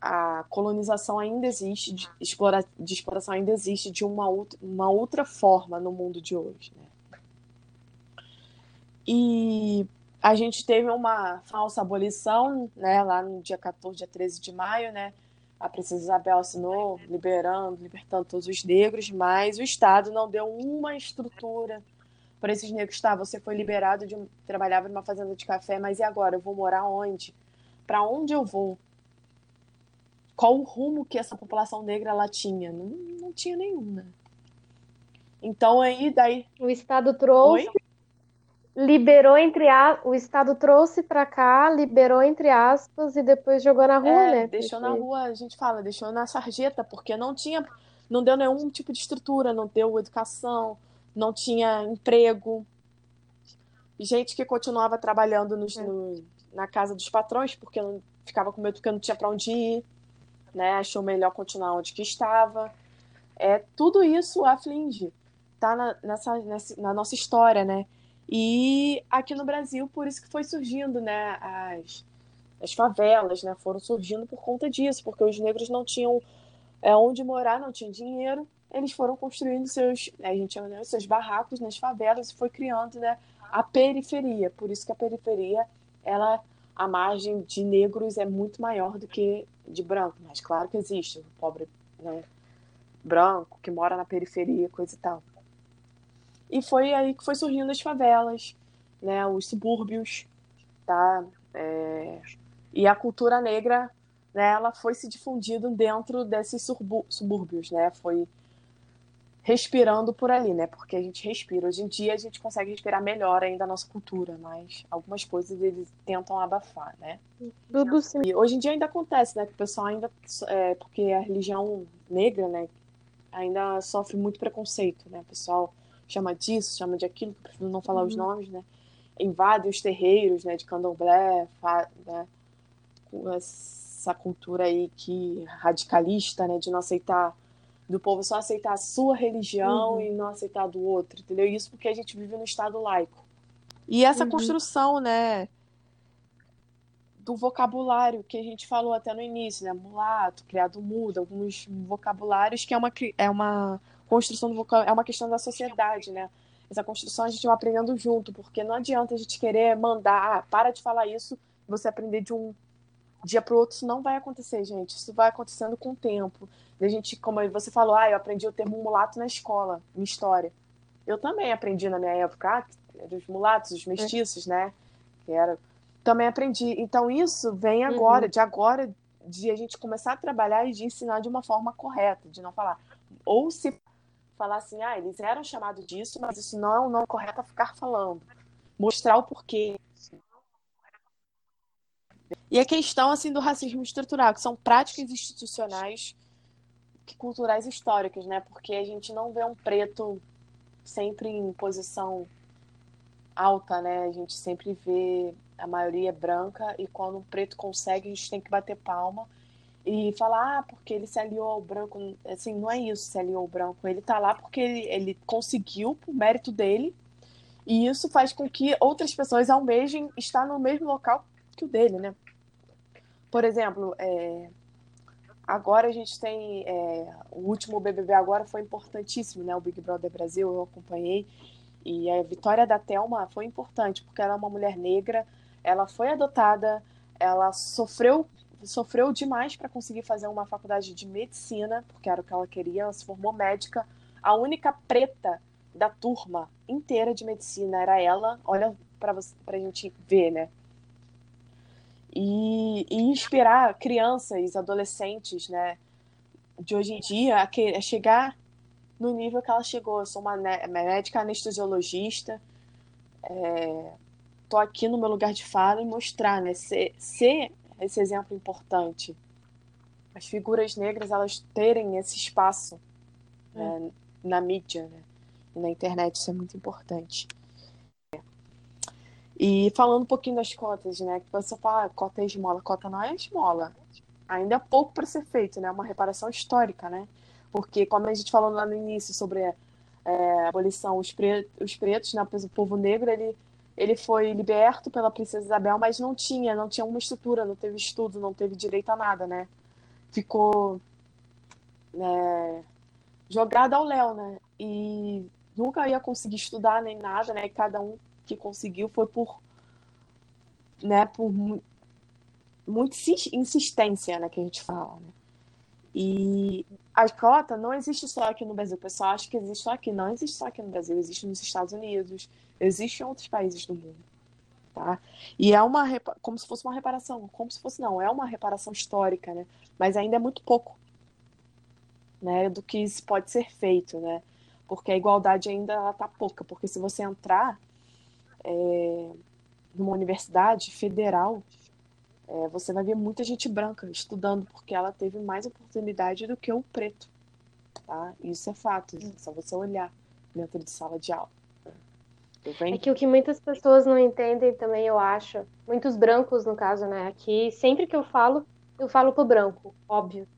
a colonização ainda existe, de, explora, de exploração ainda existe de uma outra, uma outra forma no mundo de hoje, né? E a gente teve uma falsa abolição, né, lá no dia 14, dia 13 de maio, né? a princesa Isabel assinou liberando, libertando todos os negros, mas o Estado não deu uma estrutura para esses negros. Tá, você foi liberado de trabalhava numa fazenda de café, mas e agora? Eu vou morar onde? Para onde eu vou? Qual o rumo que essa população negra ela tinha? Não, não tinha nenhum, né? Então aí daí o Estado trouxe Oi? liberou entre a... o Estado trouxe para cá, liberou entre aspas e depois jogou na rua, é, né? Deixou porque... na rua, a gente fala, deixou na sarjeta, porque não tinha, não deu nenhum tipo de estrutura, não deu educação, não tinha emprego. Gente que continuava trabalhando nos, é. no, na casa dos patrões porque não ficava com medo porque não tinha para onde ir, né? Achou melhor continuar onde que estava. É tudo isso aflige, tá na, nessa, nessa na nossa história, né? E aqui no Brasil, por isso que foi surgindo, né, as, as favelas, né, foram surgindo por conta disso, porque os negros não tinham é, onde morar, não tinham dinheiro, eles foram construindo seus, a gente chama, né, seus barracos nas favelas e foi criando, né, a periferia. Por isso que a periferia, ela, a margem de negros é muito maior do que de branco, mas claro que existe o pobre, né, branco que mora na periferia, coisa e tal. E foi aí que foi surgindo as favelas, né, os subúrbios, tá? É... E a cultura negra, né, ela foi se difundindo dentro desses subúrbios, né? Foi respirando por ali, né? Porque a gente respira. Hoje em dia a gente consegue respirar melhor ainda a nossa cultura, mas algumas coisas eles tentam abafar, né? Tudo sim. E hoje em dia ainda acontece, né? Que o pessoal ainda. É, porque a religião negra, né? Ainda sofre muito preconceito, né? O pessoal chama disso, chama de aquilo, prefiro não falar uhum. os nomes, né? Invade os terreiros, né? De candomblé, né? Essa cultura aí que radicalista, né? De não aceitar do povo só aceitar a sua religião uhum. e não aceitar do outro, entendeu? Isso porque a gente vive no Estado laico. E essa uhum. construção, né, do vocabulário que a gente falou até no início, né, mulato, criado mudo, alguns vocabulários que é uma é uma construção do vocabulário, é uma questão da sociedade, né? Essa construção a gente vai aprendendo junto, porque não adianta a gente querer mandar, ah, para de falar isso, você aprender de um dia para o outro, isso não vai acontecer, gente. Isso vai acontecendo com o tempo. A gente, como você falou, ah, eu aprendi o termo mulato na escola, em história. Eu também aprendi na minha época, ah, os mulatos, os mestiços, né? Que era... Também aprendi. Então, isso vem uhum. agora, uhum. de agora, de a gente começar a trabalhar e de ensinar de uma forma correta, de não falar. Ou se falar assim, ah, eles eram chamados disso, mas isso não é o nome correto a ficar falando. Mostrar o porquê. E a questão assim do racismo estrutural, que são práticas institucionais culturais históricas, né? Porque a gente não vê um preto sempre em posição alta, né? A gente sempre vê a maioria branca e quando um preto consegue, a gente tem que bater palma e falar, ah, porque ele se aliou ao branco. Assim, não é isso, se aliou ao branco. Ele tá lá porque ele, ele conseguiu, por mérito dele, e isso faz com que outras pessoas almejem estar no mesmo local que o dele, né? Por exemplo, é, Agora a gente tem. É, o último BBB agora foi importantíssimo, né? O Big Brother Brasil, eu acompanhei. E a vitória da Thelma foi importante, porque ela é uma mulher negra, ela foi adotada, ela sofreu sofreu demais para conseguir fazer uma faculdade de medicina, porque era o que ela queria, ela se formou médica. A única preta da turma inteira de medicina era ela. Olha para a gente ver, né? E, e inspirar crianças, adolescentes, né, de hoje em dia a, que, a chegar no nível que ela chegou. Eu sou uma médica anestesiologista, estou é, aqui no meu lugar de fala e mostrar, né, ser, ser esse exemplo importante. As figuras negras elas terem esse espaço né, hum. na mídia né, e na internet, isso é muito importante. E falando um pouquinho das cotas, né? Que você fala, ah, cota é esmola, cota não é esmola. Ainda é pouco para ser feito, né? Uma reparação histórica, né? Porque, como a gente falou lá no início sobre é, a abolição, os, pre os pretos, né? O povo negro, ele, ele foi liberto pela princesa Isabel, mas não tinha, não tinha uma estrutura, não teve estudo, não teve direito a nada, né? Ficou né, jogado ao léu, né? E nunca ia conseguir estudar nem nada, né? Cada um que conseguiu foi por, né, por muita insistência, né, que a gente fala, né? E a cota não existe só aqui no Brasil. O pessoal acha que existe só aqui. Não existe só aqui no Brasil. Existe nos Estados Unidos. Existe em outros países do mundo. Tá? E é uma como se fosse uma reparação. Como se fosse, não. É uma reparação histórica, né? Mas ainda é muito pouco né, do que pode ser feito, né? Porque a igualdade ainda está pouca. Porque se você entrar é, numa universidade federal, é, você vai ver muita gente branca estudando, porque ela teve mais oportunidade do que o preto. Tá? Isso é fato, é só você olhar dentro de sala de aula. É que o que muitas pessoas não entendem também, eu acho, muitos brancos no caso, né? Aqui, sempre que eu falo, eu falo pro branco, óbvio.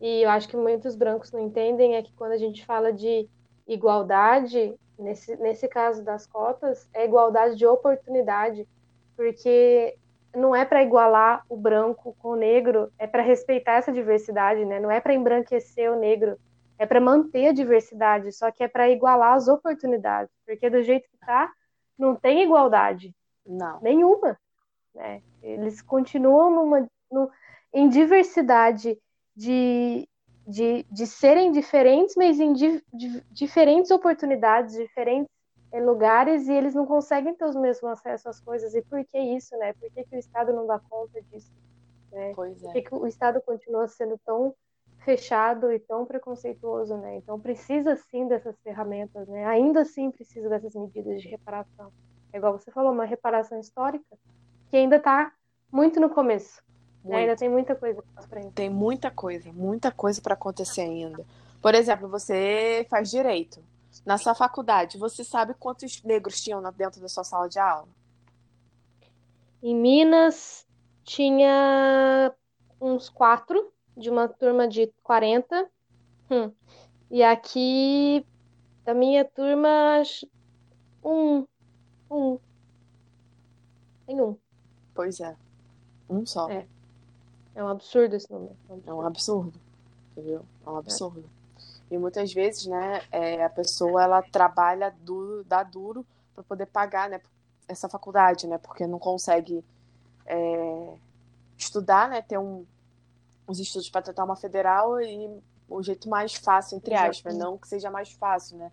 E eu acho que muitos brancos não entendem é que quando a gente fala de igualdade, nesse, nesse caso das cotas, é igualdade de oportunidade, porque não é para igualar o branco com o negro, é para respeitar essa diversidade, né? Não é para embranquecer o negro, é para manter a diversidade, só que é para igualar as oportunidades, porque do jeito que tá, não tem igualdade. Não. Nenhuma. Né? Eles continuam numa, no, em diversidade de, de, de serem diferentes, mas em di, di, diferentes oportunidades, diferentes eh, lugares, e eles não conseguem ter os mesmos acessos às coisas. E por que isso, né? Por que, que o Estado não dá conta disso? Né? Pois é. Por que o Estado continua sendo tão fechado e tão preconceituoso, né? Então precisa sim dessas ferramentas, né? Ainda assim precisa dessas medidas de reparação. É igual você falou, uma reparação histórica que ainda está muito no começo. Né? Ainda tem muita coisa para frente. Tem muita coisa, muita coisa para acontecer ainda. Por exemplo, você faz direito. Na sua faculdade, você sabe quantos negros tinham dentro da sua sala de aula? Em Minas, tinha uns quatro, de uma turma de 40. Hum. E aqui, da minha turma, um. Um. Tem um. Pois é. Um só. É. É um absurdo esse número. É um absurdo. Entendeu? É um absurdo. É. E muitas vezes, né, é, a pessoa ela trabalha duro, dá duro para poder pagar, né, essa faculdade, né, porque não consegue é, estudar, né, ter um, os estudos para tentar uma federal e o jeito mais fácil, entre aspas, não que seja mais fácil, né,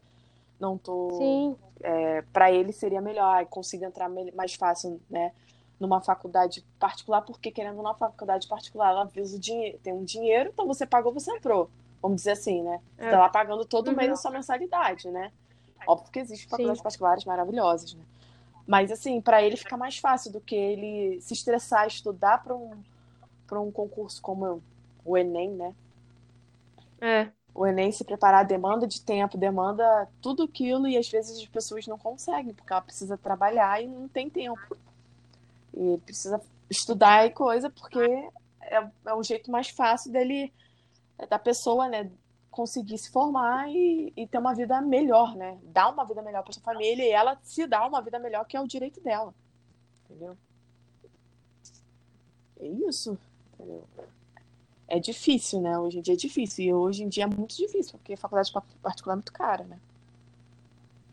não tô, Sim. É, para ele seria melhor, consiga entrar mais fácil, né, numa faculdade particular, porque querendo uma faculdade particular, ela visa o dinheiro, tem um dinheiro, então você pagou, você entrou vamos dizer assim, né? Você tá lá pagando todo uhum. mês a sua mensalidade, né? Óbvio que existem faculdades Sim. particulares maravilhosas, né? Mas, assim, para ele fica mais fácil do que ele se estressar, estudar para um, pra um concurso como o Enem, né? É. O Enem se preparar demanda de tempo, demanda tudo aquilo e às vezes as pessoas não conseguem, porque ela precisa trabalhar e não tem tempo. E precisa estudar e coisa, porque é, é o jeito mais fácil dele da pessoa, né, conseguir se formar e, e, ter uma vida melhor, né? Dar uma vida melhor para sua família e ela se dar uma vida melhor, que é o direito dela. Entendeu? É isso. Entendeu? É difícil, né? Hoje em dia é difícil. E hoje em dia é muito difícil, porque a faculdade particular é muito cara, né?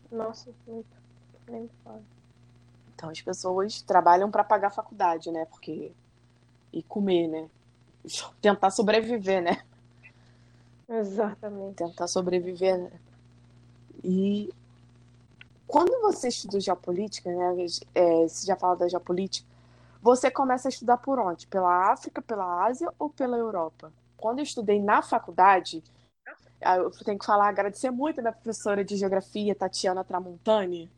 Nossa, muito. Nem fala. Então as pessoas trabalham para pagar a faculdade, né? Porque. E comer, né? Tentar sobreviver, né? Exatamente. Tentar sobreviver. Né? E quando você estuda geopolítica, né, é, se já fala da geopolítica, você começa a estudar por onde? Pela África, pela Ásia ou pela Europa? Quando eu estudei na faculdade, eu tenho que falar, agradecer muito a minha professora de geografia, Tatiana Tramontani,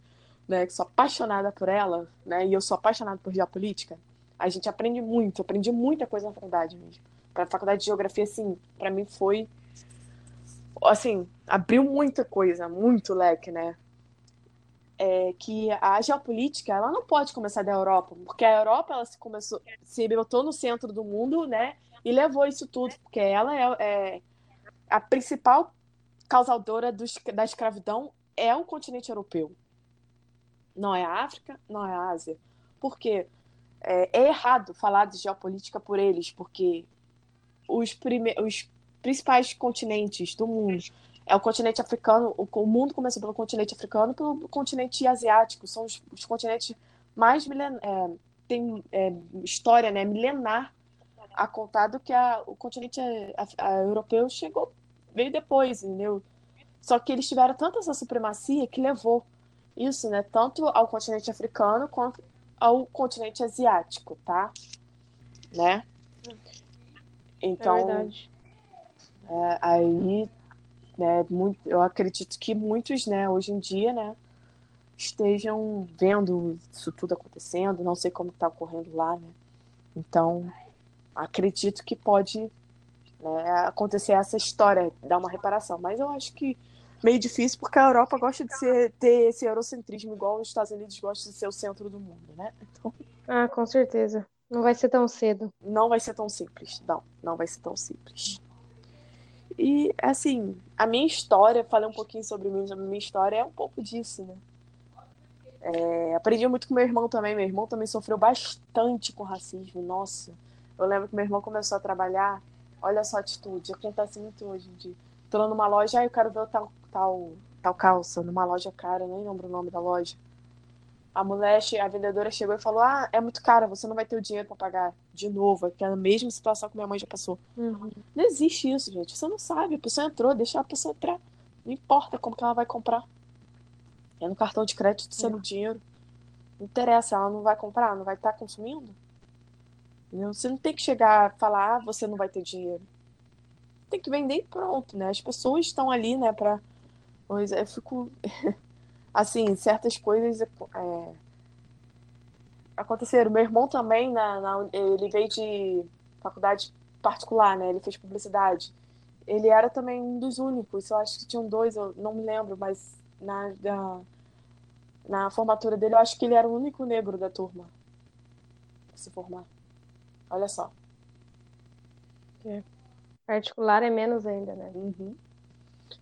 né, que sou apaixonada por ela, né, e eu sou apaixonada por geopolítica. A gente aprende muito, aprendi muita coisa na faculdade mesmo. Para a faculdade de geografia, assim, para mim foi assim, abriu muita coisa, muito leque, né? É que a geopolítica ela não pode começar da Europa, porque a Europa ela se começou, se botou no centro do mundo, né? E levou isso tudo, porque ela é, é a principal causadora do, da escravidão é o continente europeu. Não é a África, não é a Ásia. Por quê? É, é errado falar de geopolítica por eles, porque os, prime os principais continentes do mundo. É o continente africano, o, mundo começou pelo continente africano pelo continente asiático. São os, os continentes mais milen, é, tem é, história né, milenar a contar do que a, o continente a, a, europeu chegou, veio depois, entendeu? Só que eles tiveram tanta essa supremacia que levou isso, né, tanto ao continente africano quanto ao continente asiático, tá? Né? Então, é verdade. É, aí, né, muito, eu acredito que muitos, né, hoje em dia, né, estejam vendo isso tudo acontecendo, não sei como está ocorrendo lá, né? Então, acredito que pode né, acontecer essa história, dar uma reparação, mas eu acho que meio difícil porque a Europa gosta de ser, ter esse eurocentrismo igual os Estados Unidos gostam de ser o centro do mundo, né? Então, ah, com certeza. Não vai ser tão cedo. Não vai ser tão simples. Não, não vai ser tão simples. E, assim, a minha história, falei um pouquinho sobre mim, a minha história é um pouco disso, né? É, aprendi muito com meu irmão também. Meu irmão também sofreu bastante com racismo. Nossa, eu lembro que meu irmão começou a trabalhar. Olha só a atitude, acontece muito hoje em dia. Tô lá numa loja, ah, eu quero ver tal, tal, tal calça, numa loja cara, nem lembro o nome da loja a mulher, a vendedora chegou e falou: Ah, é muito cara, você não vai ter o dinheiro para pagar de novo. É a mesma situação que minha mãe já passou. Uhum. Não existe isso, gente. Você não sabe. A pessoa entrou, deixa a pessoa entrar. Não importa como que ela vai comprar. É no cartão de crédito sendo é. dinheiro. Não interessa, ela não vai comprar, não vai estar tá consumindo. Entendeu? Você não tem que chegar a falar, ah, você não vai ter dinheiro. Tem que vender e pronto, né? As pessoas estão ali, né, pra. Eu fico. assim, certas coisas é, aconteceram. Meu irmão também, na, na, ele veio de faculdade particular, né? Ele fez publicidade. Ele era também um dos únicos, eu acho que tinham dois, eu não me lembro, mas na, na, na formatura dele, eu acho que ele era o único negro da turma se formar. Olha só. É. Particular é menos ainda, né? Uhum.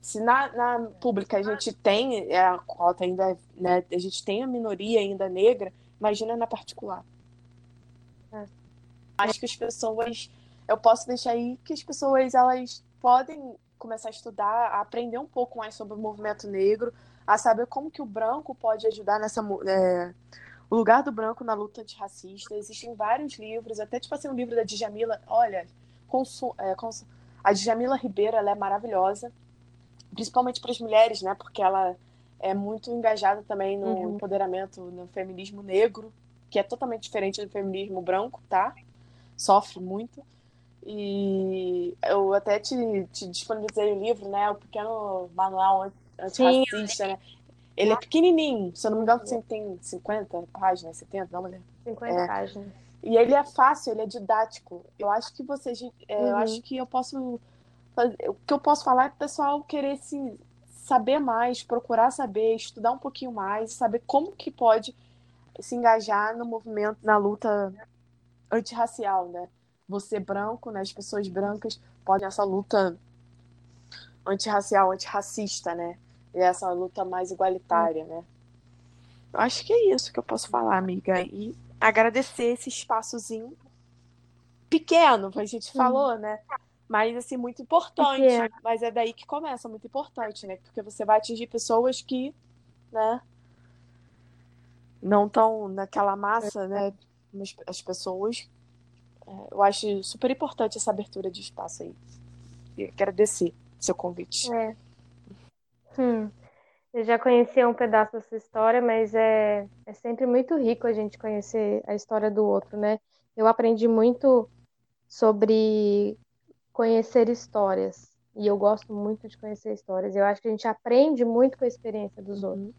Se na, na pública a gente tem é, a cota ainda, né? A gente tem a minoria ainda negra, imagina na particular. É. Acho que as pessoas. Eu posso deixar aí que as pessoas elas podem começar a estudar, a aprender um pouco mais sobre o movimento negro, a saber como que o branco pode ajudar nessa. É, o lugar do branco na luta antirracista. Existem vários livros, até tipo assim, um livro da Djamila. Olha, consu, é, consu, a Djamila Ribeiro ela é maravilhosa, principalmente para as mulheres, né? Porque ela é muito engajada também no uhum. empoderamento, no feminismo negro, que é totalmente diferente do feminismo branco, tá? Sofre muito. E eu até te, te disponibilizei o livro, né? O pequeno manual antirracista, Sim, né? Ele é pequenininho, se eu não me engano, tem 50 páginas, 70, não, mulher? 50 é. páginas. E ele é fácil, ele é didático. Eu acho que vocês. É, uhum. Eu acho que eu posso. O que eu posso falar é o pessoal querer se saber mais, procurar saber, estudar um pouquinho mais, saber como que pode se engajar no movimento, na luta antirracial, né? Você branco, né? As pessoas brancas podem essa luta antirracial, antirracista, né? E essa luta mais igualitária, né? Eu acho que é isso que eu posso falar, amiga. E agradecer esse espaçozinho pequeno, que a gente falou, né? Mas, assim, muito importante. Mas é daí que começa, muito importante, né? Porque você vai atingir pessoas que, né? Não estão naquela massa, né? As pessoas. É, eu acho super importante essa abertura de espaço aí. E agradecer seu convite. É. Hum. Eu já conhecia um pedaço dessa história, mas é, é sempre muito rico a gente conhecer a história do outro, né? Eu aprendi muito sobre conhecer histórias. E eu gosto muito de conhecer histórias. Eu acho que a gente aprende muito com a experiência dos uhum. outros.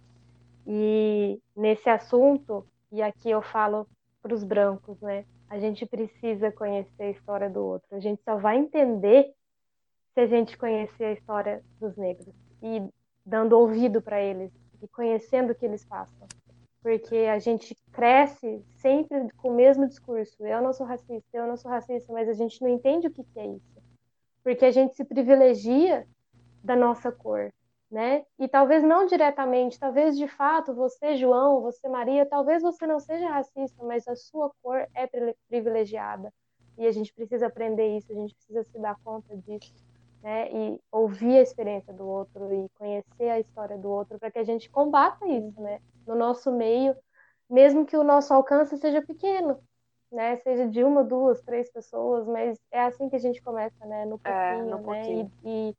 E nesse assunto, e aqui eu falo para os brancos, né? A gente precisa conhecer a história do outro. A gente só vai entender se a gente conhecer a história dos negros. E dando ouvido para eles e conhecendo o que eles passam. Porque a gente cresce sempre com o mesmo discurso. Eu não sou racista, eu não sou racista, mas a gente não entende o que, que é isso. Porque a gente se privilegia da nossa cor, né? E talvez não diretamente, talvez de fato você, João, você, Maria, talvez você não seja racista, mas a sua cor é privilegiada. E a gente precisa aprender isso, a gente precisa se dar conta disso né? E ouvir a experiência do outro e conhecer a história do outro para que a gente combata isso, né? No nosso meio, mesmo que o nosso alcance seja pequeno, né? Seja de uma, duas, três pessoas, mas é assim que a gente começa, né? No pouquinho, é, no pouquinho. né? E, e,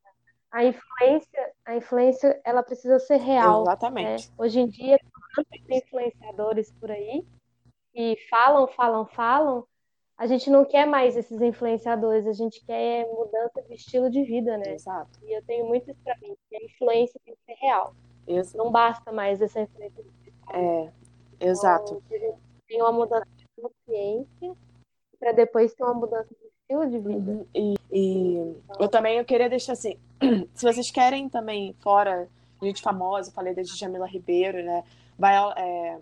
a influência, a influência, ela precisa ser real. Né? Exatamente. Né? Hoje em dia, tem influenciadores por aí que falam, falam, falam, a gente não quer mais esses influenciadores, a gente quer mudança de estilo de vida, né? Exato. E eu tenho muito isso pra mim, que a influência tem que ser real. Isso. Não basta mais essa influência digital. É, exato. Então, tem uma mudança de consciência para depois ter uma mudança de estilo de vida. Uhum. E, e então, eu também eu queria deixar assim, se vocês querem também, fora gente famosa, falei da Jamila Ribeiro, né? Vai, é,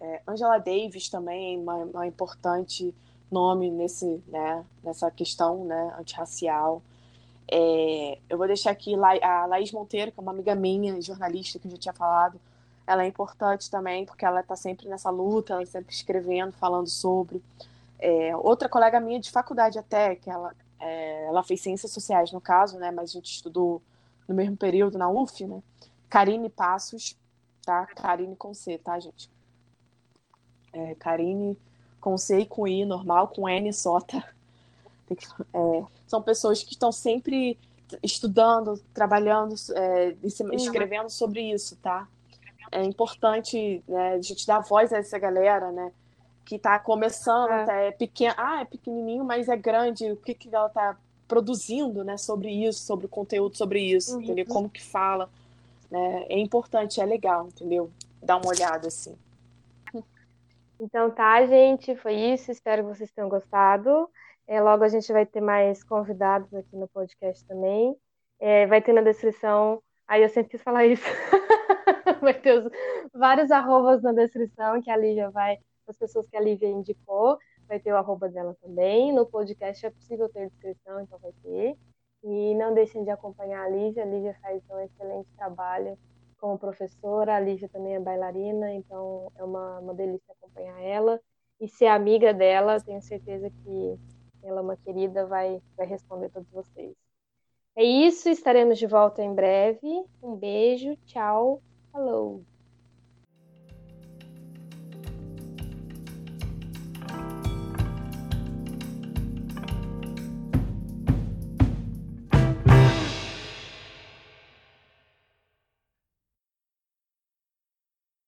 é, Angela Davis também, uma, uma importante nome nesse, né, nessa questão né, antirracial. É, eu vou deixar aqui a Laís Monteiro, que é uma amiga minha, jornalista, que eu já tinha falado. Ela é importante também, porque ela está sempre nessa luta, ela está sempre escrevendo, falando sobre. É, outra colega minha de faculdade até, que ela, é, ela fez ciências sociais no caso, né, mas a gente estudou no mesmo período na UF, né? Karine Passos, tá? Karine com C, tá, gente? É, Karine com C e com I normal, com N só, tá? É, são pessoas que estão sempre estudando, trabalhando, é, escrevendo sobre isso, tá? É importante né, a gente dar voz a essa galera, né? que está começando, é. até é pequeno, ah, é pequenininho, mas é grande, o que, que ela está produzindo, né, sobre isso, sobre o conteúdo sobre isso, uhum. entendeu? Como que fala, né? É importante, é legal, entendeu? Dar uma olhada assim. Então tá, gente, foi isso. Espero que vocês tenham gostado. É, logo a gente vai ter mais convidados aqui no podcast também. É, vai ter na descrição. Aí eu sempre quis falar isso. vai ter os, vários arrobas na descrição que a Lívia vai, as pessoas que a Lívia indicou, vai ter o arroba dela também. No podcast é possível ter descrição, então vai ter. E não deixem de acompanhar a Lívia. A Lívia faz um excelente trabalho como professora. A Lívia também é bailarina, então é uma, uma delícia acompanhar ela. E ser amiga dela, tenho certeza que ela é uma querida, vai, vai responder todos vocês. É isso, estaremos de volta em breve. Um beijo, tchau, falou!